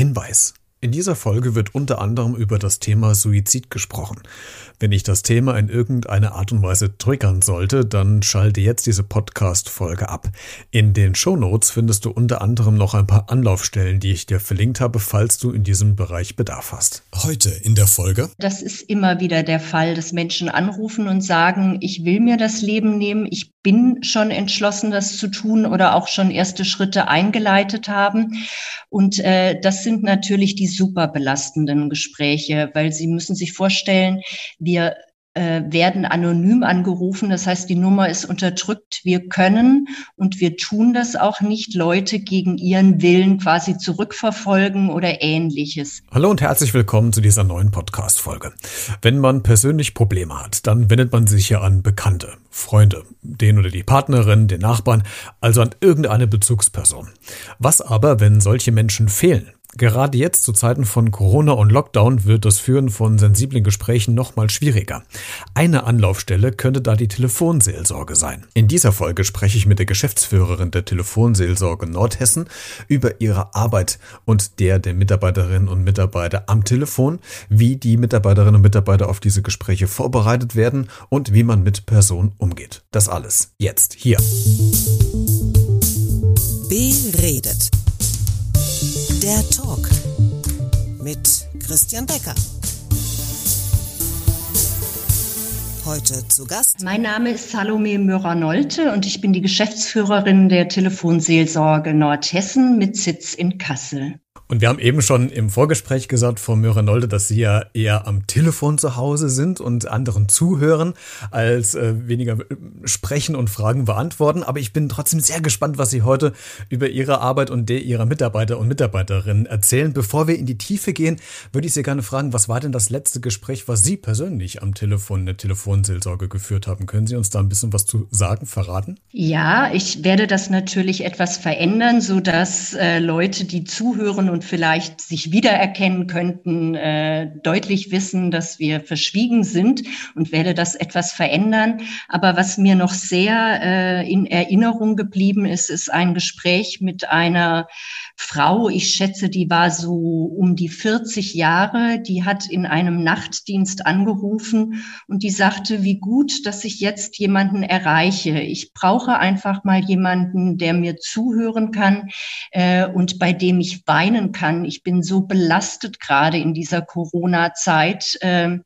Hinweis. In dieser Folge wird unter anderem über das Thema Suizid gesprochen. Wenn ich das Thema in irgendeiner Art und Weise triggern sollte, dann schalte jetzt diese Podcast-Folge ab. In den Shownotes findest du unter anderem noch ein paar Anlaufstellen, die ich dir verlinkt habe, falls du in diesem Bereich Bedarf hast. Heute in der Folge. Das ist immer wieder der Fall, dass Menschen anrufen und sagen, ich will mir das Leben nehmen, ich bin schon entschlossen, das zu tun oder auch schon erste Schritte eingeleitet haben. Und äh, das sind natürlich die super belastenden Gespräche, weil Sie müssen sich vorstellen, wir äh, werden anonym angerufen. Das heißt, die Nummer ist unterdrückt. Wir können und wir tun das auch nicht, Leute gegen ihren Willen quasi zurückverfolgen oder ähnliches. Hallo und herzlich willkommen zu dieser neuen Podcast-Folge. Wenn man persönlich Probleme hat, dann wendet man sich ja an Bekannte, Freunde, den oder die Partnerin, den Nachbarn, also an irgendeine Bezugsperson. Was aber, wenn solche Menschen fehlen? Gerade jetzt zu Zeiten von Corona und Lockdown wird das Führen von sensiblen Gesprächen nochmal schwieriger. Eine Anlaufstelle könnte da die Telefonseelsorge sein. In dieser Folge spreche ich mit der Geschäftsführerin der Telefonseelsorge Nordhessen über ihre Arbeit und der der Mitarbeiterinnen und Mitarbeiter am Telefon, wie die Mitarbeiterinnen und Mitarbeiter auf diese Gespräche vorbereitet werden und wie man mit Personen umgeht. Das alles jetzt hier. Beredet der Talk mit Christian Becker. Heute zu Gast. Mein Name ist Salome Mörer-Nolte und ich bin die Geschäftsführerin der Telefonseelsorge Nordhessen mit Sitz in Kassel. Und wir haben eben schon im Vorgespräch gesagt, Frau Möhrenolde, dass Sie ja eher am Telefon zu Hause sind und anderen zuhören, als äh, weniger äh, sprechen und Fragen beantworten. Aber ich bin trotzdem sehr gespannt, was Sie heute über Ihre Arbeit und der Ihrer Mitarbeiter und Mitarbeiterinnen erzählen. Bevor wir in die Tiefe gehen, würde ich Sie gerne fragen, was war denn das letzte Gespräch, was Sie persönlich am Telefon, der Telefonseelsorge geführt haben? Können Sie uns da ein bisschen was zu sagen, verraten? Ja, ich werde das natürlich etwas verändern, so dass äh, Leute, die zuhören und und vielleicht sich wiedererkennen könnten, äh, deutlich wissen, dass wir verschwiegen sind und werde das etwas verändern. Aber was mir noch sehr äh, in Erinnerung geblieben ist, ist ein Gespräch mit einer Frau, ich schätze, die war so um die 40 Jahre, die hat in einem Nachtdienst angerufen und die sagte, wie gut, dass ich jetzt jemanden erreiche. Ich brauche einfach mal jemanden, der mir zuhören kann äh, und bei dem ich weinen kann. Ich bin so belastet gerade in dieser Corona-Zeit. Äh,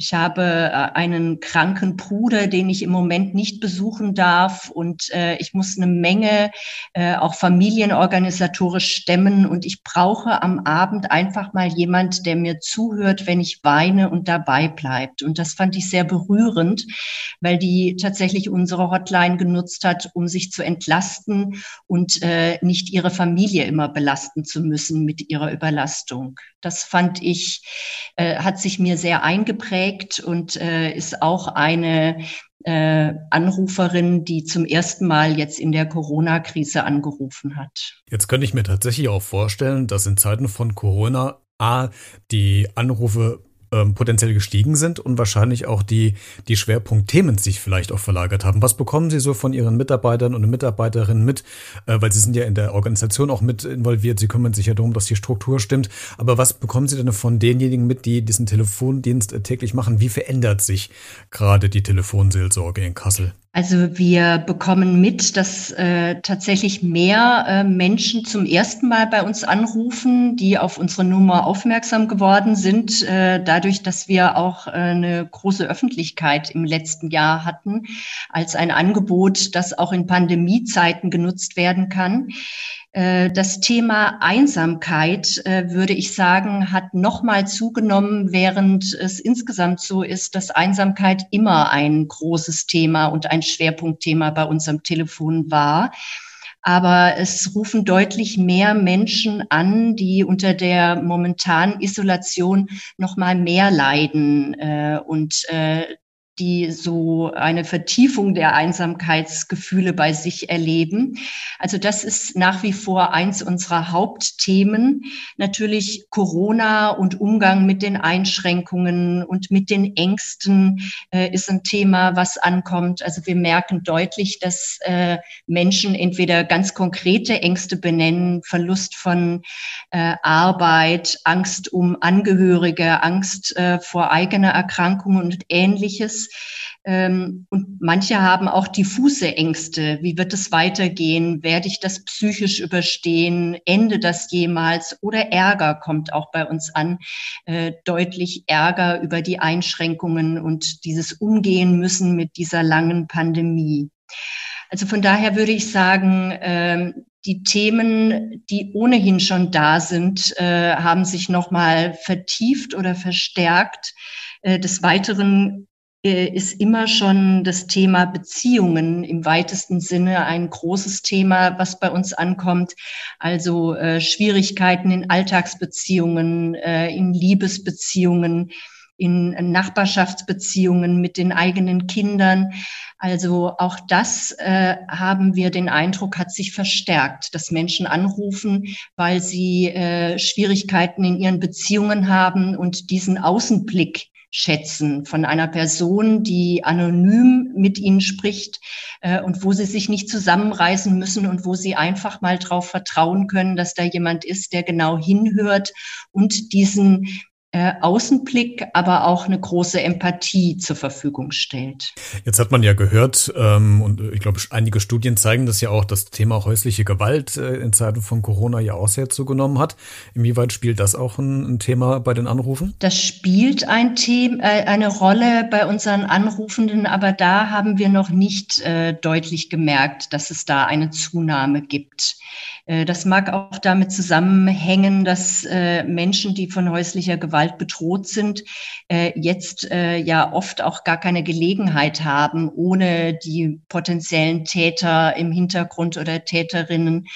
ich habe äh, einen kranken Bruder, den ich im Moment nicht besuchen darf und äh, ich muss eine Menge äh, auch familienorganisatorisch stemmen und ich brauche am Abend einfach mal jemand, der mir zuhört, wenn ich weine und dabei bleibt. Und das fand ich sehr berührend, weil die tatsächlich unsere Hotline genutzt hat, um sich zu entlasten und äh, nicht ihre Familie immer belasten zu müssen mit ihrer Überlastung. Das fand ich, äh, hat sich mir sehr eingeprägt und äh, ist auch eine äh, Anruferin, die zum ersten Mal jetzt in der Corona-Krise angerufen hat. Jetzt könnte ich mir tatsächlich auch vorstellen, dass in Zeiten von Corona A, die Anrufe ähm, potenziell gestiegen sind und wahrscheinlich auch die, die Schwerpunktthemen sich vielleicht auch verlagert haben. Was bekommen Sie so von Ihren Mitarbeitern und Mitarbeiterinnen mit? Äh, weil Sie sind ja in der Organisation auch mit involviert. Sie kümmern sich ja darum, dass die Struktur stimmt. Aber was bekommen Sie denn von denjenigen mit, die diesen Telefondienst täglich machen? Wie verändert sich gerade die Telefonseelsorge in Kassel? Also wir bekommen mit, dass äh, tatsächlich mehr äh, Menschen zum ersten Mal bei uns anrufen, die auf unsere Nummer aufmerksam geworden sind, äh, dadurch, dass wir auch äh, eine große Öffentlichkeit im letzten Jahr hatten, als ein Angebot, das auch in Pandemiezeiten genutzt werden kann. Äh, das Thema Einsamkeit, äh, würde ich sagen, hat nochmal zugenommen, während es insgesamt so ist, dass Einsamkeit immer ein großes Thema und ein Schwerpunktthema bei unserem Telefon war. Aber es rufen deutlich mehr Menschen an, die unter der momentanen Isolation noch mal mehr leiden äh, und die so eine Vertiefung der Einsamkeitsgefühle bei sich erleben. Also das ist nach wie vor eins unserer Hauptthemen. Natürlich Corona und Umgang mit den Einschränkungen und mit den Ängsten äh, ist ein Thema, was ankommt. Also wir merken deutlich, dass äh, Menschen entweder ganz konkrete Ängste benennen, Verlust von äh, Arbeit, Angst um Angehörige, Angst äh, vor eigener Erkrankung und ähnliches. Ähm, und manche haben auch diffuse Ängste. Wie wird es weitergehen? Werde ich das psychisch überstehen? Ende das jemals? Oder Ärger kommt auch bei uns an. Äh, deutlich Ärger über die Einschränkungen und dieses Umgehen müssen mit dieser langen Pandemie. Also von daher würde ich sagen, ähm, die Themen, die ohnehin schon da sind, äh, haben sich nochmal vertieft oder verstärkt. Äh, des Weiteren ist immer schon das Thema Beziehungen im weitesten Sinne ein großes Thema, was bei uns ankommt. Also äh, Schwierigkeiten in Alltagsbeziehungen, äh, in Liebesbeziehungen, in Nachbarschaftsbeziehungen mit den eigenen Kindern. Also auch das äh, haben wir den Eindruck, hat sich verstärkt, dass Menschen anrufen, weil sie äh, Schwierigkeiten in ihren Beziehungen haben und diesen Außenblick schätzen von einer Person, die anonym mit ihnen spricht äh, und wo sie sich nicht zusammenreißen müssen und wo sie einfach mal darauf vertrauen können, dass da jemand ist, der genau hinhört und diesen äh, Außenblick, aber auch eine große Empathie zur Verfügung stellt. Jetzt hat man ja gehört, ähm, und ich glaube, einige Studien zeigen das ja auch, das Thema häusliche Gewalt äh, in Zeiten von Corona ja auch sehr zugenommen hat. Inwieweit spielt das auch ein, ein Thema bei den Anrufen? Das spielt ein Thema, äh, eine Rolle bei unseren Anrufenden, aber da haben wir noch nicht äh, deutlich gemerkt, dass es da eine Zunahme gibt. Äh, das mag auch damit zusammenhängen, dass äh, Menschen, die von häuslicher Gewalt bedroht sind, äh, jetzt ja oft auch gar keine Gelegenheit haben, ohne die potenziellen Täter im Hintergrund oder Täterinnen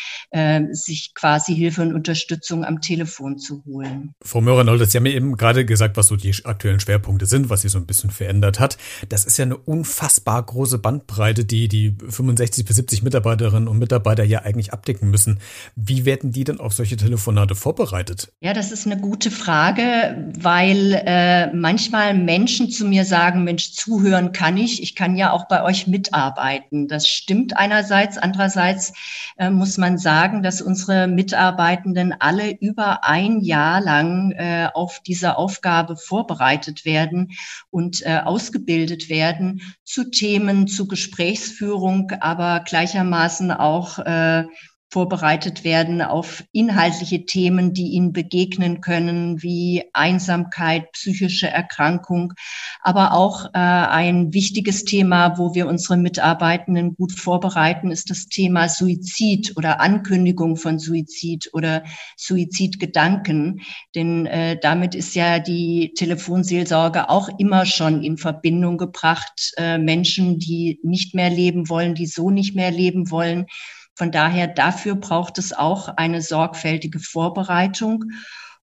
sich quasi Hilfe und Unterstützung am Telefon zu holen. Frau Möhrer-Nold, Sie haben ja eben gerade gesagt, was so die aktuellen Schwerpunkte sind, was sich so ein bisschen verändert hat. Das ist ja eine unfassbar große Bandbreite, die die 65 bis 70 Mitarbeiterinnen und Mitarbeiter ja eigentlich abdecken müssen. Wie werden die denn auf solche Telefonate vorbereitet? Ja, das ist eine gute Frage, weil äh, manchmal Menschen zu mir sagen, Mensch, zuhören kann ich, ich kann ja auch bei euch mitarbeiten. Das stimmt einerseits, andererseits äh, muss man sagen, dass unsere Mitarbeitenden alle über ein Jahr lang äh, auf diese Aufgabe vorbereitet werden und äh, ausgebildet werden zu Themen, zu Gesprächsführung, aber gleichermaßen auch äh, vorbereitet werden auf inhaltliche Themen, die ihnen begegnen können, wie Einsamkeit, psychische Erkrankung, aber auch äh, ein wichtiges Thema, wo wir unsere Mitarbeitenden gut vorbereiten, ist das Thema Suizid oder Ankündigung von Suizid oder Suizidgedanken. Denn äh, damit ist ja die Telefonseelsorge auch immer schon in Verbindung gebracht. Äh, Menschen, die nicht mehr leben wollen, die so nicht mehr leben wollen, von daher, dafür braucht es auch eine sorgfältige Vorbereitung.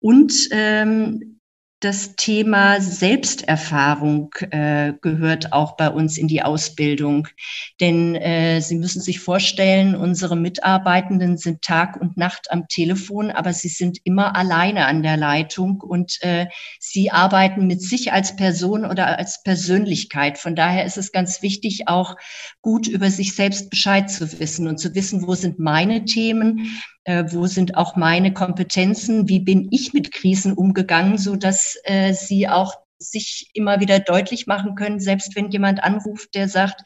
Und ähm, das Thema Selbsterfahrung äh, gehört auch bei uns in die Ausbildung. Denn äh, Sie müssen sich vorstellen, unsere Mitarbeitenden sind Tag und Nacht am Telefon, aber sie sind immer alleine an der Leitung und äh, sie arbeiten mit sich als Person oder als Persönlichkeit. Von daher ist es ganz wichtig, auch gut über sich selbst Bescheid zu wissen und zu wissen, wo sind meine Themen, äh, wo sind auch meine Kompetenzen, wie bin ich mit Krisen umgegangen, so dass äh, sie auch sich immer wieder deutlich machen können, selbst wenn jemand anruft, der sagt,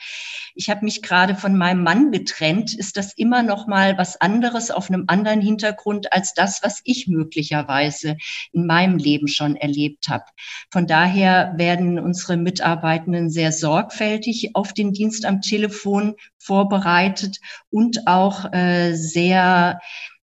ich habe mich gerade von meinem Mann getrennt, ist das immer noch mal was anderes auf einem anderen Hintergrund als das, was ich möglicherweise in meinem Leben schon erlebt habe. Von daher werden unsere Mitarbeitenden sehr sorgfältig auf den Dienst am Telefon vorbereitet und auch äh, sehr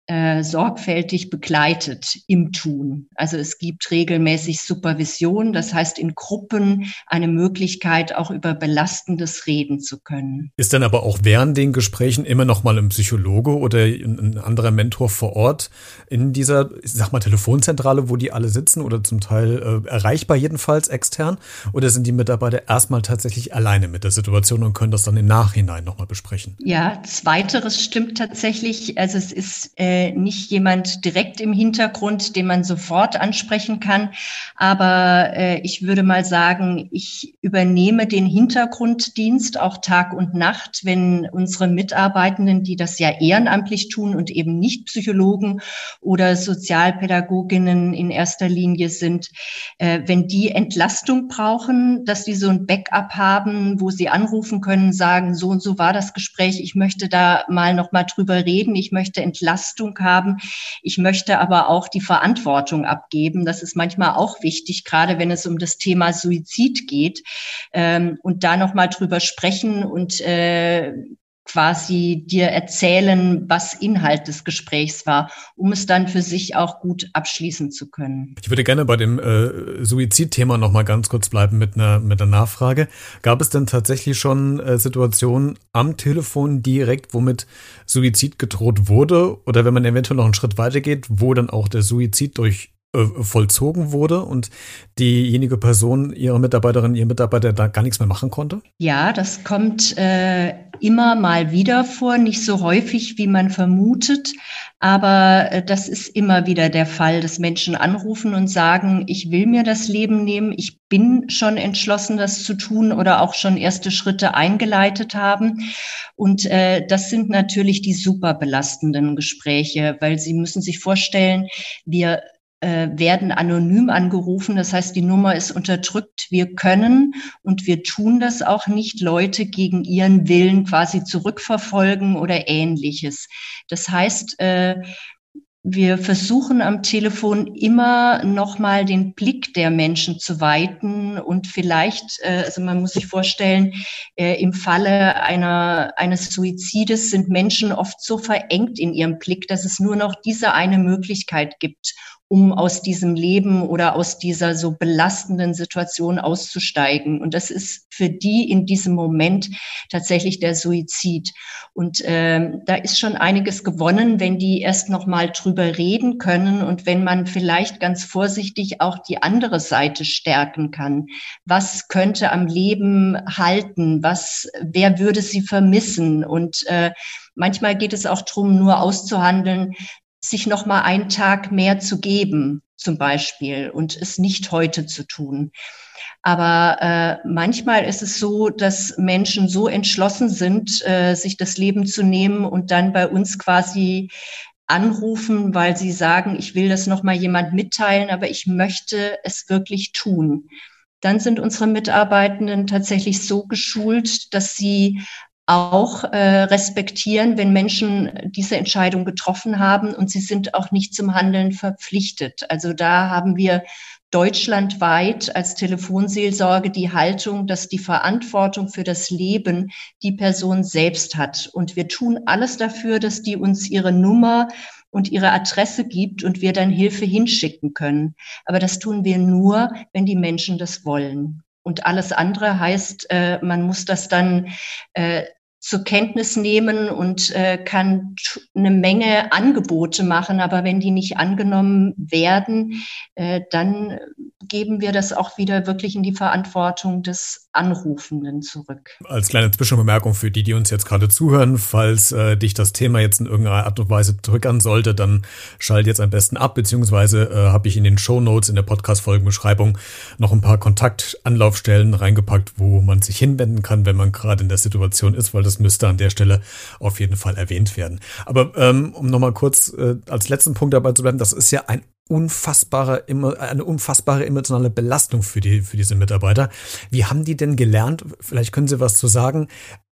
äh, sorgfältig begleitet im Tun. Also es gibt regelmäßig Supervision, das heißt in Gruppen eine Möglichkeit, auch über belastendes reden zu können. Ist dann aber auch während den Gesprächen immer noch mal ein Psychologe oder ein anderer Mentor vor Ort in dieser, ich sag mal, Telefonzentrale, wo die alle sitzen oder zum Teil äh, erreichbar jedenfalls extern? Oder sind die Mitarbeiter erstmal tatsächlich alleine mit der Situation und können das dann im Nachhinein nochmal besprechen? Ja, zweiteres stimmt tatsächlich. Also es ist äh, äh, nicht jemand direkt im Hintergrund, den man sofort ansprechen kann. Aber äh, ich würde mal sagen, ich übernehme den Hintergrunddienst auch Tag und Nacht, wenn unsere Mitarbeitenden, die das ja ehrenamtlich tun und eben nicht Psychologen oder Sozialpädagoginnen in erster Linie sind, äh, wenn die Entlastung brauchen, dass die so ein Backup haben, wo sie anrufen können, sagen, so und so war das Gespräch, ich möchte da mal noch mal drüber reden, ich möchte Entlastung Leistung haben. Ich möchte aber auch die Verantwortung abgeben. Das ist manchmal auch wichtig, gerade wenn es um das Thema Suizid geht. Ähm, und da nochmal drüber sprechen und äh, quasi dir erzählen, was Inhalt des Gesprächs war, um es dann für sich auch gut abschließen zu können. Ich würde gerne bei dem äh, Suizidthema noch mal ganz kurz bleiben mit einer mit einer Nachfrage. Gab es denn tatsächlich schon äh, Situationen am Telefon direkt, womit Suizid gedroht wurde oder wenn man eventuell noch einen Schritt weiter geht, wo dann auch der Suizid durch äh, vollzogen wurde und diejenige Person, ihre Mitarbeiterin, ihr Mitarbeiter da gar nichts mehr machen konnte? Ja, das kommt äh, immer mal wieder vor, nicht so häufig, wie man vermutet, aber äh, das ist immer wieder der Fall, dass Menschen anrufen und sagen, ich will mir das Leben nehmen, ich bin schon entschlossen, das zu tun oder auch schon erste Schritte eingeleitet haben. Und äh, das sind natürlich die super belastenden Gespräche, weil Sie müssen sich vorstellen, wir äh, werden anonym angerufen. Das heißt, die Nummer ist unterdrückt. Wir können und wir tun das auch nicht, Leute gegen ihren Willen quasi zurückverfolgen oder ähnliches. Das heißt, äh, wir versuchen am Telefon immer nochmal den Blick der Menschen zu weiten und vielleicht, äh, also man muss sich vorstellen, äh, im Falle einer, eines Suizides sind Menschen oft so verengt in ihrem Blick, dass es nur noch diese eine Möglichkeit gibt, um aus diesem Leben oder aus dieser so belastenden Situation auszusteigen. Und das ist für die in diesem Moment tatsächlich der Suizid. Und ähm, da ist schon einiges gewonnen, wenn die erst noch mal drüber reden können und wenn man vielleicht ganz vorsichtig auch die andere Seite stärken kann. Was könnte am Leben halten? Was, wer würde sie vermissen? Und äh, Manchmal geht es auch darum, nur auszuhandeln, sich noch mal einen Tag mehr zu geben, zum Beispiel, und es nicht heute zu tun. Aber äh, manchmal ist es so, dass Menschen so entschlossen sind, äh, sich das Leben zu nehmen und dann bei uns quasi anrufen, weil sie sagen, ich will das noch mal jemand mitteilen, aber ich möchte es wirklich tun. Dann sind unsere Mitarbeitenden tatsächlich so geschult, dass sie auch äh, respektieren, wenn Menschen diese Entscheidung getroffen haben und sie sind auch nicht zum Handeln verpflichtet. Also da haben wir deutschlandweit als Telefonseelsorge die Haltung, dass die Verantwortung für das Leben die Person selbst hat. Und wir tun alles dafür, dass die uns ihre Nummer und ihre Adresse gibt und wir dann Hilfe hinschicken können. Aber das tun wir nur, wenn die Menschen das wollen. Und alles andere heißt, äh, man muss das dann äh, zur Kenntnis nehmen und äh, kann eine Menge Angebote machen. Aber wenn die nicht angenommen werden, äh, dann geben wir das auch wieder wirklich in die Verantwortung des Anrufenden zurück. Als kleine Zwischenbemerkung für die, die uns jetzt gerade zuhören, falls äh, dich das Thema jetzt in irgendeiner Art und Weise drückern sollte, dann schalt jetzt am besten ab, beziehungsweise äh, habe ich in den Show Notes in der Podcast-Folgenbeschreibung noch ein paar Kontaktanlaufstellen reingepackt, wo man sich hinwenden kann, wenn man gerade in der Situation ist, weil das das müsste an der Stelle auf jeden Fall erwähnt werden. Aber ähm, um nochmal kurz äh, als letzten Punkt dabei zu bleiben, das ist ja ein unfassbare, eine unfassbare emotionale Belastung für die, für diese Mitarbeiter. Wie haben die denn gelernt? Vielleicht können Sie was zu sagen.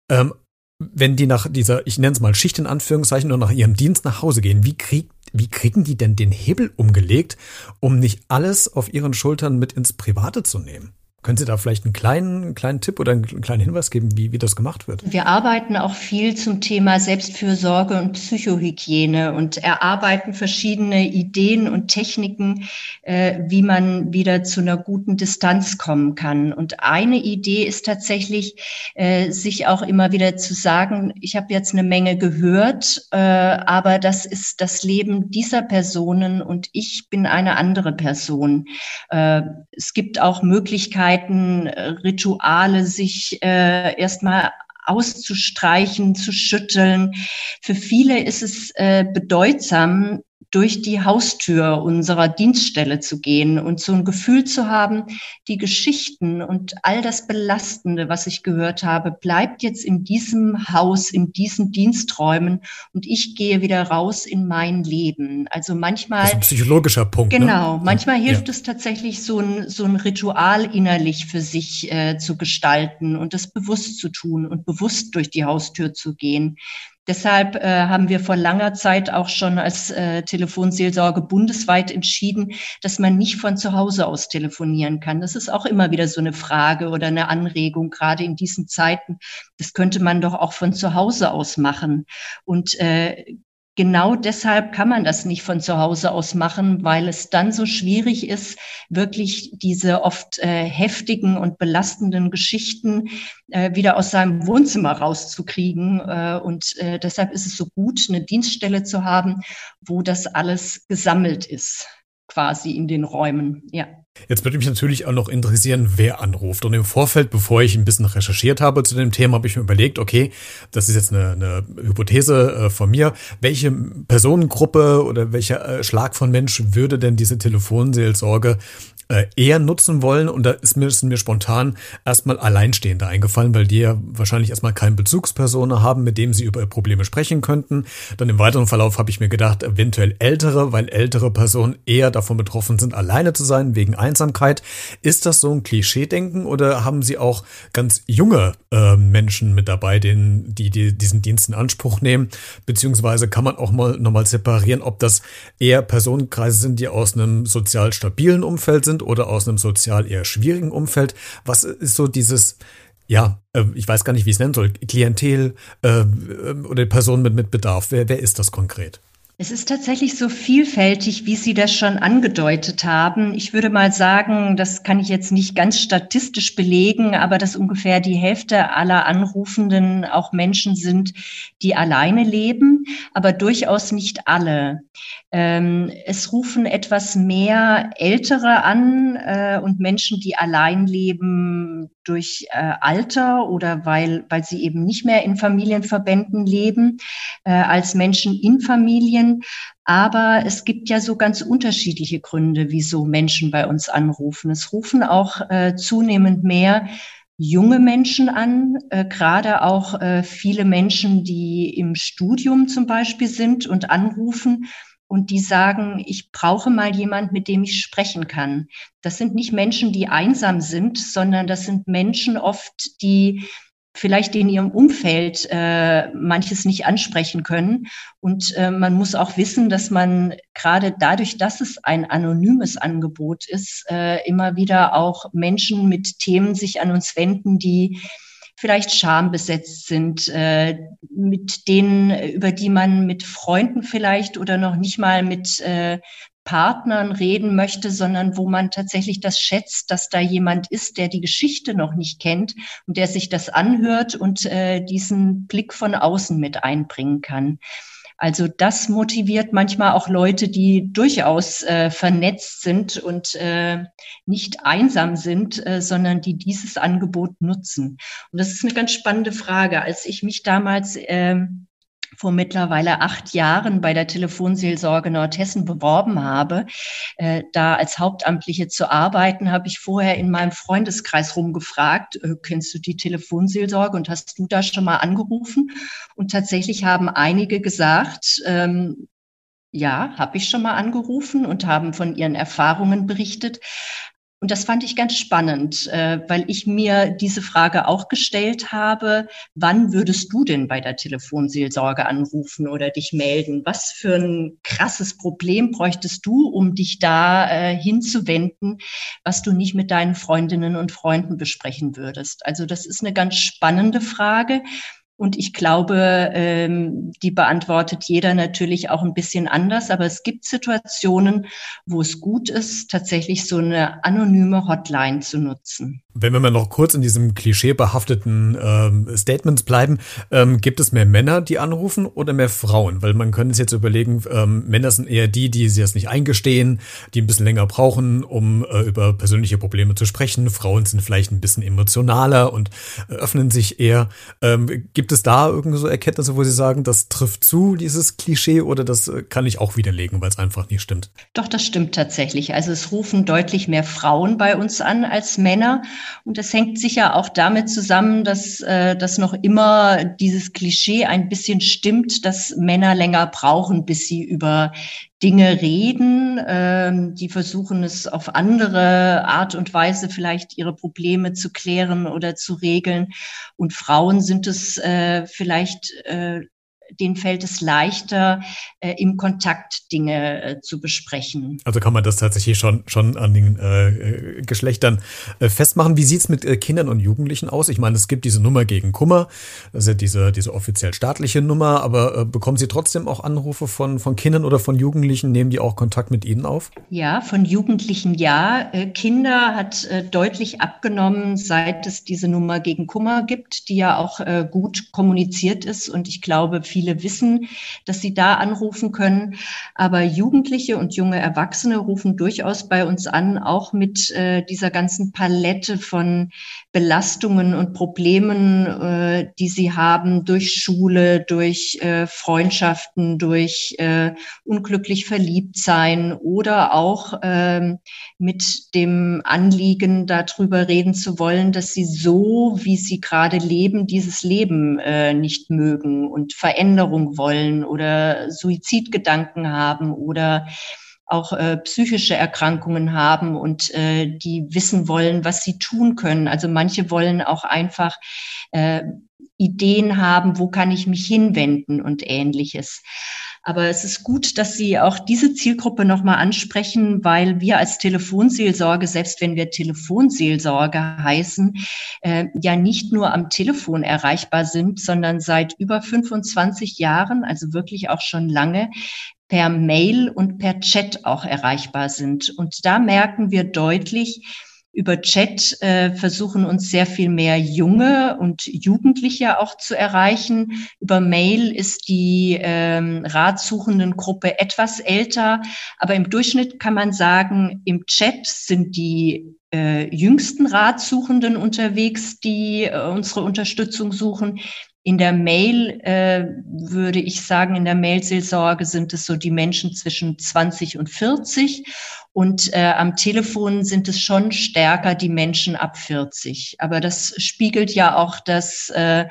Ähm, wenn die nach dieser, ich nenne es mal Schicht in Anführungszeichen, oder nach ihrem Dienst nach Hause gehen, wie, krieg, wie kriegen die denn den Hebel umgelegt, um nicht alles auf ihren Schultern mit ins Private zu nehmen? Können Sie da vielleicht einen kleinen, kleinen Tipp oder einen kleinen Hinweis geben, wie, wie das gemacht wird? Wir arbeiten auch viel zum Thema Selbstfürsorge und Psychohygiene und erarbeiten verschiedene Ideen und Techniken, äh, wie man wieder zu einer guten Distanz kommen kann. Und eine Idee ist tatsächlich, äh, sich auch immer wieder zu sagen, ich habe jetzt eine Menge gehört, äh, aber das ist das Leben dieser Personen und ich bin eine andere Person. Äh, es gibt auch Möglichkeiten, Möglichkeiten, äh, Rituale, sich äh, erstmal auszustreichen, zu schütteln. Für viele ist es äh, bedeutsam, durch die Haustür unserer Dienststelle zu gehen und so ein Gefühl zu haben, die Geschichten und all das Belastende, was ich gehört habe, bleibt jetzt in diesem Haus, in diesen Diensträumen und ich gehe wieder raus in mein Leben. Also manchmal. Das ist ein psychologischer Punkt. Ne? Genau. Ne? Manchmal hilft ja. es tatsächlich, so ein, so ein Ritual innerlich für sich äh, zu gestalten und das bewusst zu tun und bewusst durch die Haustür zu gehen. Deshalb äh, haben wir vor langer Zeit auch schon als äh, Telefonseelsorge bundesweit entschieden, dass man nicht von zu Hause aus telefonieren kann. Das ist auch immer wieder so eine Frage oder eine Anregung, gerade in diesen Zeiten. Das könnte man doch auch von zu Hause aus machen. Und äh, genau deshalb kann man das nicht von zu Hause aus machen, weil es dann so schwierig ist, wirklich diese oft äh, heftigen und belastenden Geschichten äh, wieder aus seinem Wohnzimmer rauszukriegen. Äh, und äh, deshalb ist es so gut, eine Dienststelle zu haben, wo das alles gesammelt ist, quasi in den Räumen. Ja. Jetzt würde mich natürlich auch noch interessieren, wer anruft. Und im Vorfeld, bevor ich ein bisschen recherchiert habe zu dem Thema, habe ich mir überlegt, okay, das ist jetzt eine, eine Hypothese äh, von mir. Welche Personengruppe oder welcher äh, Schlag von Mensch würde denn diese Telefonseelsorge äh, eher nutzen wollen. Und da ist mir, ist mir spontan erstmal Alleinstehende eingefallen, weil die ja wahrscheinlich erstmal keine Bezugsperson haben, mit dem sie über Probleme sprechen könnten. Dann im weiteren Verlauf habe ich mir gedacht, eventuell ältere, weil ältere Personen eher davon betroffen sind, alleine zu sein, wegen Einsamkeit. Ist das so ein Klischee-Denken oder haben Sie auch ganz junge äh, Menschen mit dabei, denen, die, die diesen Dienst in Anspruch nehmen? Beziehungsweise kann man auch mal nochmal separieren, ob das eher Personenkreise sind, die aus einem sozial stabilen Umfeld sind sind oder aus einem sozial eher schwierigen Umfeld. Was ist so dieses, ja, äh, ich weiß gar nicht, wie ich es nennen soll, Klientel äh, oder Person mit, mit Bedarf? Wer, wer ist das konkret? Es ist tatsächlich so vielfältig, wie Sie das schon angedeutet haben. Ich würde mal sagen, das kann ich jetzt nicht ganz statistisch belegen, aber dass ungefähr die Hälfte aller Anrufenden auch Menschen sind, die alleine leben, aber durchaus nicht alle. Ähm, es rufen etwas mehr Ältere an äh, und Menschen, die allein leben durch äh, Alter oder weil, weil sie eben nicht mehr in Familienverbänden leben, äh, als Menschen in Familien. Aber es gibt ja so ganz unterschiedliche Gründe, wieso Menschen bei uns anrufen. Es rufen auch äh, zunehmend mehr junge Menschen an, äh, gerade auch äh, viele Menschen, die im Studium zum Beispiel sind und anrufen und die sagen, ich brauche mal jemand, mit dem ich sprechen kann. Das sind nicht Menschen, die einsam sind, sondern das sind Menschen oft, die vielleicht in ihrem Umfeld äh, manches nicht ansprechen können. Und äh, man muss auch wissen, dass man gerade dadurch, dass es ein anonymes Angebot ist, äh, immer wieder auch Menschen mit Themen sich an uns wenden, die vielleicht schambesetzt sind, äh, mit denen, über die man mit Freunden vielleicht oder noch nicht mal mit äh, Partnern reden möchte, sondern wo man tatsächlich das schätzt, dass da jemand ist, der die Geschichte noch nicht kennt und der sich das anhört und äh, diesen Blick von außen mit einbringen kann. Also das motiviert manchmal auch Leute, die durchaus äh, vernetzt sind und äh, nicht einsam sind, äh, sondern die dieses Angebot nutzen. Und das ist eine ganz spannende Frage. Als ich mich damals äh, vor mittlerweile acht Jahren bei der Telefonseelsorge Nordhessen beworben habe, äh, da als Hauptamtliche zu arbeiten, habe ich vorher in meinem Freundeskreis rumgefragt, äh, kennst du die Telefonseelsorge und hast du da schon mal angerufen? Und tatsächlich haben einige gesagt, ähm, ja, habe ich schon mal angerufen und haben von ihren Erfahrungen berichtet. Und das fand ich ganz spannend, äh, weil ich mir diese Frage auch gestellt habe, wann würdest du denn bei der Telefonseelsorge anrufen oder dich melden? Was für ein krasses Problem bräuchtest du, um dich da äh, hinzuwenden, was du nicht mit deinen Freundinnen und Freunden besprechen würdest? Also das ist eine ganz spannende Frage. Und ich glaube, ähm, die beantwortet jeder natürlich auch ein bisschen anders. Aber es gibt Situationen, wo es gut ist, tatsächlich so eine anonyme Hotline zu nutzen. Wenn wir mal noch kurz in diesem klischeebehafteten ähm, Statements bleiben, ähm, gibt es mehr Männer, die anrufen oder mehr Frauen? Weil man könnte es jetzt überlegen, ähm, Männer sind eher die, die sich das nicht eingestehen, die ein bisschen länger brauchen, um äh, über persönliche Probleme zu sprechen. Frauen sind vielleicht ein bisschen emotionaler und äh, öffnen sich eher. Ähm, gibt es da irgendwie so Erkenntnisse, wo Sie sagen, das trifft zu, dieses Klischee, oder das äh, kann ich auch widerlegen, weil es einfach nicht stimmt? Doch, das stimmt tatsächlich. Also es rufen deutlich mehr Frauen bei uns an als Männer. Und das hängt sicher auch damit zusammen, dass, äh, dass noch immer dieses Klischee ein bisschen stimmt, dass Männer länger brauchen, bis sie über Dinge reden. Ähm, die versuchen es auf andere Art und Weise vielleicht ihre Probleme zu klären oder zu regeln. Und Frauen sind es äh, vielleicht äh, denen fällt es leichter, äh, im Kontakt Dinge äh, zu besprechen. Also kann man das tatsächlich schon, schon an den äh, äh Geschlechtern äh, festmachen. Wie sieht's mit äh, Kindern und Jugendlichen aus? Ich meine, es gibt diese Nummer gegen Kummer, das ist ja diese, diese offiziell staatliche Nummer, aber bekommen Sie trotzdem auch Anrufe von, von Kindern oder von Jugendlichen? Nehmen die auch Kontakt mit Ihnen auf? Ja, von Jugendlichen ja. Kinder hat deutlich abgenommen, seit es diese Nummer gegen Kummer gibt, die ja auch gut kommuniziert ist und ich glaube, viele viele wissen, dass sie da anrufen können. Aber Jugendliche und junge Erwachsene rufen durchaus bei uns an, auch mit äh, dieser ganzen Palette von Belastungen und Problemen, äh, die sie haben durch Schule, durch äh, Freundschaften, durch äh, unglücklich verliebt sein oder auch ähm, mit dem Anliegen, darüber reden zu wollen, dass sie so, wie sie gerade leben, dieses Leben äh, nicht mögen und Veränderung wollen oder Suizidgedanken haben oder auch äh, psychische Erkrankungen haben und äh, die wissen wollen, was sie tun können. Also manche wollen auch einfach äh, Ideen haben, wo kann ich mich hinwenden und ähnliches. Aber es ist gut, dass Sie auch diese Zielgruppe nochmal ansprechen, weil wir als Telefonseelsorge, selbst wenn wir Telefonseelsorge heißen, äh, ja nicht nur am Telefon erreichbar sind, sondern seit über 25 Jahren, also wirklich auch schon lange, per Mail und per Chat auch erreichbar sind. Und da merken wir deutlich, über Chat äh, versuchen uns sehr viel mehr Junge und Jugendliche auch zu erreichen. Über Mail ist die ähm, ratsuchenden Gruppe etwas älter, aber im Durchschnitt kann man sagen, im Chat sind die äh, jüngsten Ratsuchenden unterwegs, die äh, unsere Unterstützung suchen. In der Mail äh, würde ich sagen, in der Mailseelsorge sind es so die Menschen zwischen 20 und 40 und äh, am Telefon sind es schon stärker die Menschen ab 40. Aber das spiegelt ja auch das äh,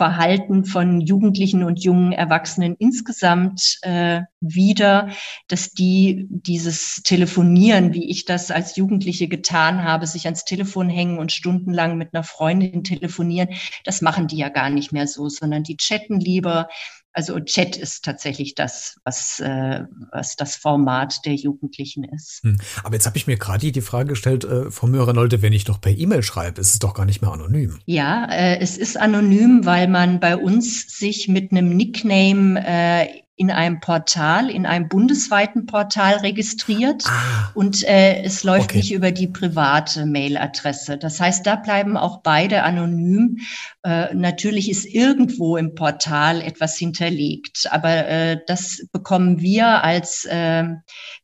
Verhalten von Jugendlichen und jungen Erwachsenen insgesamt äh, wieder, dass die dieses Telefonieren, wie ich das als Jugendliche getan habe, sich ans Telefon hängen und stundenlang mit einer Freundin telefonieren, das machen die ja gar nicht mehr so, sondern die chatten lieber, also Chat ist tatsächlich das, was, äh, was das Format der Jugendlichen ist. Hm. Aber jetzt habe ich mir gerade die Frage gestellt, äh, Frau Möhrer-Nolte, wenn ich doch per E-Mail schreibe, ist es doch gar nicht mehr anonym. Ja, äh, es ist anonym, weil man bei uns sich mit einem Nickname äh, in einem Portal, in einem bundesweiten Portal registriert ah, und äh, es läuft okay. nicht über die private Mailadresse. Das heißt, da bleiben auch beide anonym. Äh, natürlich ist irgendwo im Portal etwas hinterlegt, aber äh, das bekommen wir als äh,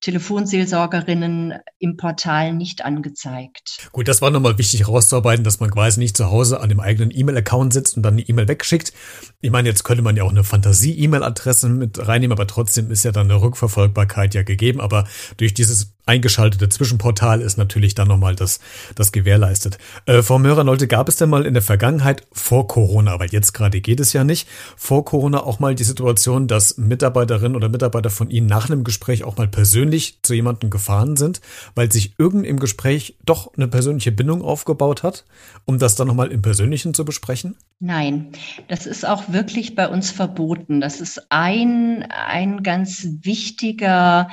Telefonseelsorgerinnen im Portal nicht angezeigt. Gut, das war nochmal wichtig herauszuarbeiten, dass man quasi nicht zu Hause an dem eigenen E-Mail-Account sitzt und dann eine E-Mail wegschickt. Ich meine, jetzt könnte man ja auch eine Fantasie-E-Mail-Adresse mit reinnehmen, aber trotzdem ist ja dann eine Rückverfolgbarkeit ja gegeben. Aber durch dieses eingeschaltete Zwischenportal ist natürlich dann nochmal das, das gewährleistet. Äh, Frau Mörer-Nolte, gab es denn mal in der Vergangenheit vor Corona, weil jetzt gerade geht es ja nicht, vor Corona auch mal die Situation, dass Mitarbeiterinnen oder Mitarbeiter von Ihnen nach einem Gespräch auch mal persönlich zu jemandem gefahren sind, weil sich irgend im Gespräch doch eine persönliche Bindung aufgebaut hat, um das dann nochmal im Persönlichen zu besprechen? Nein, das ist auch wirklich bei uns verboten. Das ist ein, ein ganz wichtiger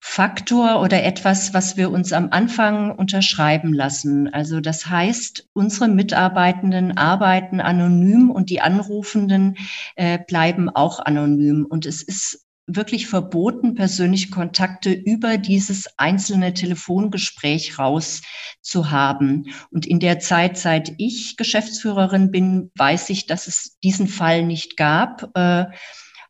Faktor oder etwas, was wir uns am Anfang unterschreiben lassen. Also das heißt, unsere Mitarbeitenden arbeiten anonym und die Anrufenden äh, bleiben auch anonym. Und es ist wirklich verboten, persönliche Kontakte über dieses einzelne Telefongespräch raus zu haben. Und in der Zeit, seit ich Geschäftsführerin bin, weiß ich, dass es diesen Fall nicht gab. Äh,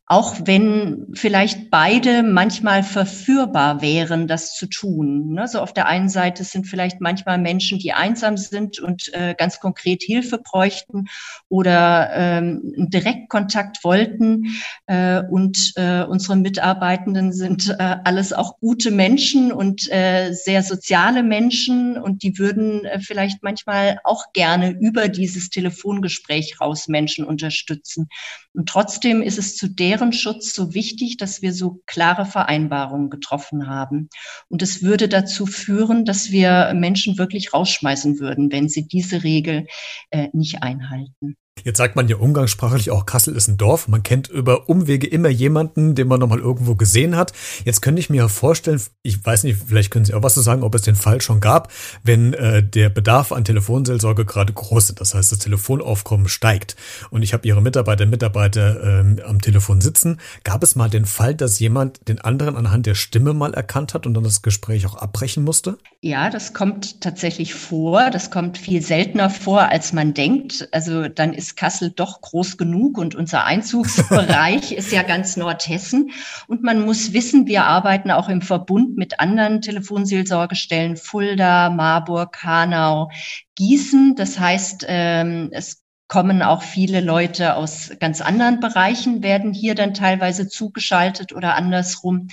auch wenn vielleicht beide manchmal verführbar wären, das zu tun. Ne? So auf der einen Seite sind vielleicht manchmal Menschen, die einsam sind und äh, ganz konkret Hilfe bräuchten oder ähm, einen Direktkontakt wollten. Äh, und äh, unsere Mitarbeitenden sind alles auch gute Menschen und sehr soziale Menschen und die würden vielleicht manchmal auch gerne über dieses Telefongespräch raus Menschen unterstützen. Und trotzdem ist es zu der Schutz so wichtig, dass wir so klare Vereinbarungen getroffen haben. Und es würde dazu führen, dass wir Menschen wirklich rausschmeißen würden, wenn sie diese Regel äh, nicht einhalten. Jetzt sagt man ja umgangssprachlich auch, Kassel ist ein Dorf. Man kennt über Umwege immer jemanden, den man nochmal irgendwo gesehen hat. Jetzt könnte ich mir vorstellen, ich weiß nicht, vielleicht können Sie auch was zu sagen, ob es den Fall schon gab, wenn äh, der Bedarf an Telefonseelsorge gerade groß ist. Das heißt, das Telefonaufkommen steigt. Und ich habe Ihre Mitarbeiter Mitarbeiter ähm, am Telefon sitzen. Gab es mal den Fall, dass jemand den anderen anhand der Stimme mal erkannt hat und dann das Gespräch auch abbrechen musste? Ja, das kommt tatsächlich vor. Das kommt viel seltener vor, als man denkt. Also dann ist ist Kassel doch groß genug und unser Einzugsbereich ist ja ganz Nordhessen. Und man muss wissen, wir arbeiten auch im Verbund mit anderen Telefonseelsorgestellen, Fulda, Marburg, Hanau, Gießen. Das heißt, ähm, es kommen auch viele Leute aus ganz anderen Bereichen, werden hier dann teilweise zugeschaltet oder andersrum.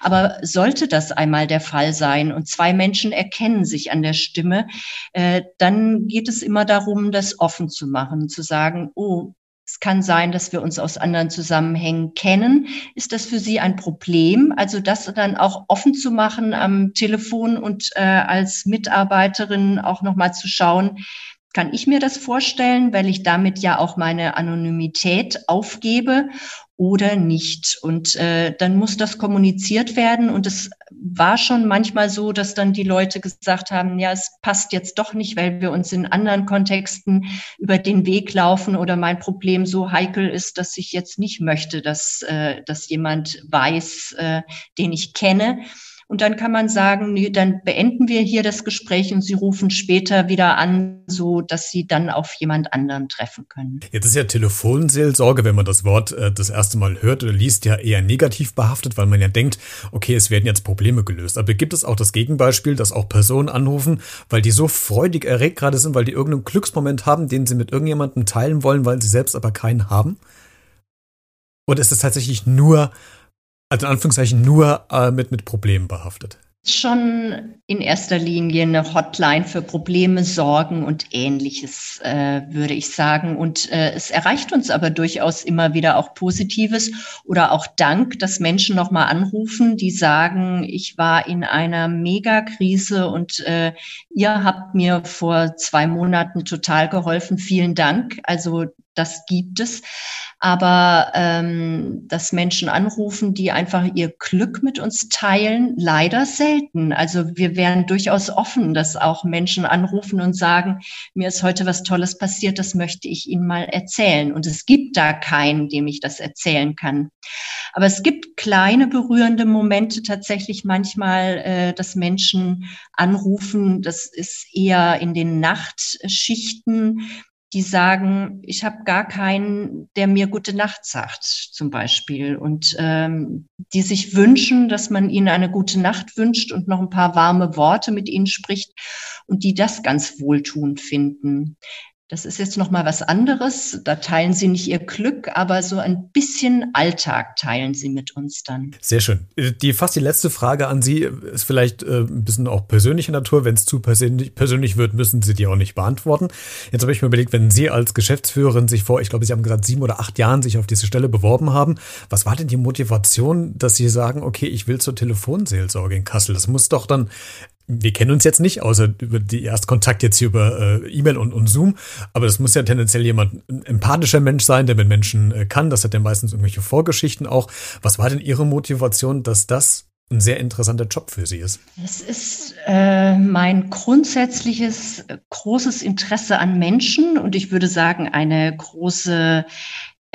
Aber sollte das einmal der Fall sein und zwei Menschen erkennen sich an der Stimme, äh, dann geht es immer darum, das offen zu machen, zu sagen, oh, es kann sein, dass wir uns aus anderen Zusammenhängen kennen. Ist das für Sie ein Problem? Also das dann auch offen zu machen am Telefon und äh, als Mitarbeiterin auch nochmal zu schauen, kann ich mir das vorstellen, weil ich damit ja auch meine Anonymität aufgebe oder nicht. Und äh, dann muss das kommuniziert werden. Und es war schon manchmal so, dass dann die Leute gesagt haben, ja, es passt jetzt doch nicht, weil wir uns in anderen Kontexten über den Weg laufen oder mein Problem so heikel ist, dass ich jetzt nicht möchte, dass, äh, dass jemand weiß, äh, den ich kenne. Und dann kann man sagen, nee, dann beenden wir hier das Gespräch und Sie rufen später wieder an, so dass Sie dann auf jemand anderen treffen können. Jetzt ist ja Telefonseelsorge, wenn man das Wort äh, das erste Mal hört oder liest, ja eher negativ behaftet, weil man ja denkt, okay, es werden jetzt Probleme gelöst. Aber gibt es auch das Gegenbeispiel, dass auch Personen anrufen, weil die so freudig erregt gerade sind, weil die irgendeinen Glücksmoment haben, den sie mit irgendjemandem teilen wollen, weil sie selbst aber keinen haben? Oder ist es tatsächlich nur also in Anführungszeichen nur äh, mit, mit Problemen behaftet. Schon in erster Linie eine Hotline für Probleme, Sorgen und ähnliches, äh, würde ich sagen. Und äh, es erreicht uns aber durchaus immer wieder auch Positives oder auch Dank, dass Menschen nochmal anrufen, die sagen, ich war in einer Megakrise und äh, ihr habt mir vor zwei Monaten total geholfen. Vielen Dank. Also das gibt es. Aber ähm, dass Menschen anrufen, die einfach ihr Glück mit uns teilen, leider selten. Also wir wären durchaus offen, dass auch Menschen anrufen und sagen, mir ist heute was Tolles passiert, das möchte ich Ihnen mal erzählen. Und es gibt da keinen, dem ich das erzählen kann. Aber es gibt kleine berührende Momente tatsächlich manchmal, äh, dass Menschen anrufen. Das ist eher in den Nachtschichten, die sagen, ich habe gar keinen, der mir gute Nacht sagt, zum Beispiel. Und ähm, die sich wünschen, dass man ihnen eine gute Nacht wünscht und noch ein paar warme Worte mit ihnen spricht und die das ganz wohltuend finden. Das ist jetzt noch mal was anderes. Da teilen Sie nicht Ihr Glück, aber so ein bisschen Alltag teilen Sie mit uns dann. Sehr schön. Die fast die letzte Frage an Sie ist vielleicht äh, ein bisschen auch persönlicher Natur. Wenn es zu persönlich, persönlich wird, müssen Sie die auch nicht beantworten. Jetzt habe ich mir überlegt, wenn Sie als Geschäftsführerin sich vor, ich glaube, Sie haben gerade sieben oder acht Jahren sich auf diese Stelle beworben haben, was war denn die Motivation, dass Sie sagen, okay, ich will zur Telefonseelsorge in Kassel? Das muss doch dann wir kennen uns jetzt nicht, außer über die Erstkontakt jetzt hier über äh, E-Mail und, und Zoom. Aber das muss ja tendenziell jemand, ein empathischer Mensch sein, der mit Menschen äh, kann. Das hat ja meistens irgendwelche Vorgeschichten auch. Was war denn Ihre Motivation, dass das ein sehr interessanter Job für Sie ist? Es ist äh, mein grundsätzliches großes Interesse an Menschen und ich würde sagen eine große äh,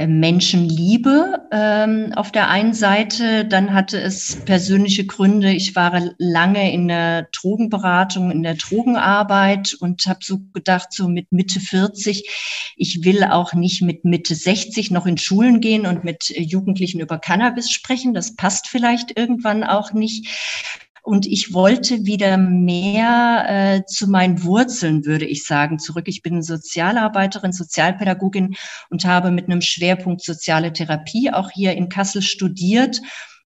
Menschenliebe ähm, auf der einen Seite. Dann hatte es persönliche Gründe. Ich war lange in der Drogenberatung, in der Drogenarbeit und habe so gedacht, so mit Mitte 40, ich will auch nicht mit Mitte 60 noch in Schulen gehen und mit Jugendlichen über Cannabis sprechen. Das passt vielleicht irgendwann auch nicht. Und ich wollte wieder mehr äh, zu meinen Wurzeln, würde ich sagen, zurück. Ich bin Sozialarbeiterin, Sozialpädagogin und habe mit einem Schwerpunkt soziale Therapie auch hier in Kassel studiert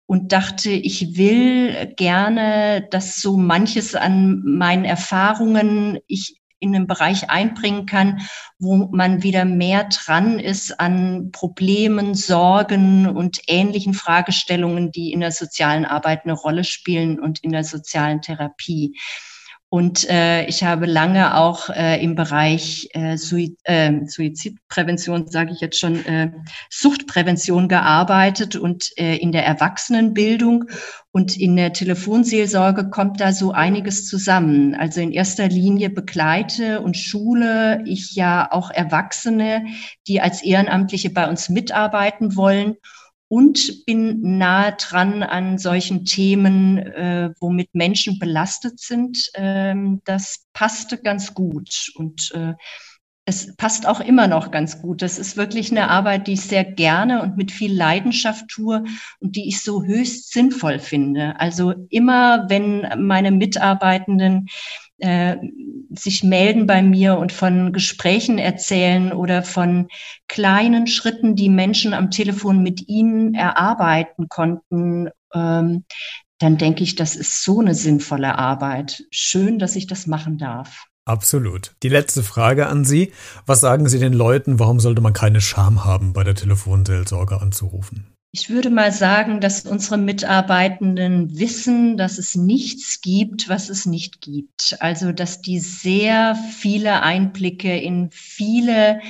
und dachte, ich will gerne, dass so manches an meinen Erfahrungen ich in einen Bereich einbringen kann, wo man wieder mehr dran ist an Problemen, Sorgen und ähnlichen Fragestellungen, die in der sozialen Arbeit eine Rolle spielen und in der sozialen Therapie. Und äh, ich habe lange auch äh, im Bereich äh, Suizid, äh, Suizidprävention, sage ich jetzt schon, äh, Suchtprävention gearbeitet und äh, in der Erwachsenenbildung und in der Telefonseelsorge kommt da so einiges zusammen. Also in erster Linie begleite und schule ich ja auch Erwachsene, die als Ehrenamtliche bei uns mitarbeiten wollen und bin nahe dran an solchen Themen, äh, womit Menschen belastet sind. Ähm, das passte ganz gut und äh, es passt auch immer noch ganz gut. Das ist wirklich eine Arbeit, die ich sehr gerne und mit viel Leidenschaft tue und die ich so höchst sinnvoll finde. Also immer, wenn meine Mitarbeitenden äh, sich melden bei mir und von Gesprächen erzählen oder von kleinen Schritten, die Menschen am Telefon mit ihnen erarbeiten konnten, ähm, dann denke ich, das ist so eine sinnvolle Arbeit. Schön, dass ich das machen darf. Absolut. Die letzte Frage an Sie. Was sagen Sie den Leuten, warum sollte man keine Scham haben, bei der Telefonseelsorge anzurufen? Ich würde mal sagen, dass unsere Mitarbeitenden wissen, dass es nichts gibt, was es nicht gibt. Also, dass die sehr viele Einblicke in viele,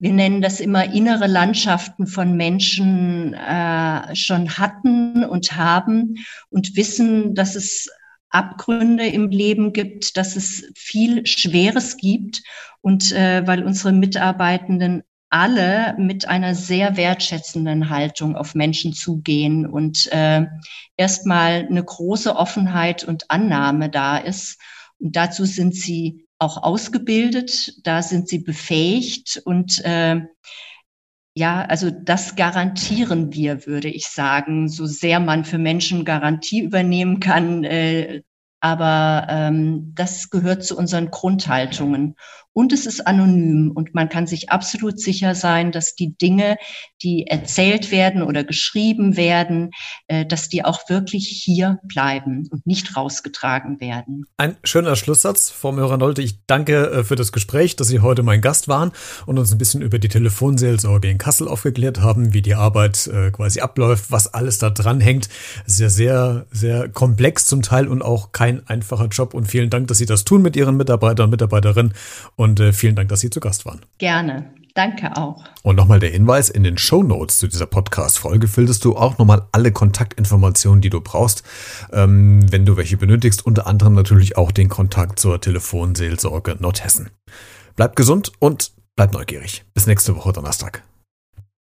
wir nennen das immer innere Landschaften von Menschen äh, schon hatten und haben und wissen, dass es Abgründe im Leben gibt, dass es viel Schweres gibt und äh, weil unsere Mitarbeitenden alle mit einer sehr wertschätzenden Haltung auf Menschen zugehen und äh, erstmal eine große Offenheit und Annahme da ist. Und dazu sind sie auch ausgebildet, da sind sie befähigt und äh, ja, also das garantieren wir, würde ich sagen, so sehr man für Menschen Garantie übernehmen kann. Äh, aber ähm, das gehört zu unseren Grundhaltungen und es ist anonym und man kann sich absolut sicher sein, dass die Dinge, die erzählt werden oder geschrieben werden, äh, dass die auch wirklich hier bleiben und nicht rausgetragen werden. Ein schöner Schlusssatz, Frau Mörer-Nolte. Ich danke äh, für das Gespräch, dass Sie heute mein Gast waren und uns ein bisschen über die Telefonseelsorge in Kassel aufgeklärt haben, wie die Arbeit äh, quasi abläuft, was alles da dran hängt. Ja sehr, sehr komplex zum Teil und auch kein einfacher Job. Und vielen Dank, dass Sie das tun mit Ihren Mitarbeitern und Mitarbeiterinnen. Und äh, vielen Dank, dass Sie zu Gast waren. Gerne. Danke auch. Und nochmal der Hinweis, in den Show Notes zu dieser Podcast-Folge findest du auch nochmal alle Kontaktinformationen, die du brauchst, ähm, wenn du welche benötigst, unter anderem natürlich auch den Kontakt zur Telefonseelsorge Nordhessen. Bleib gesund und bleib neugierig. Bis nächste Woche Donnerstag.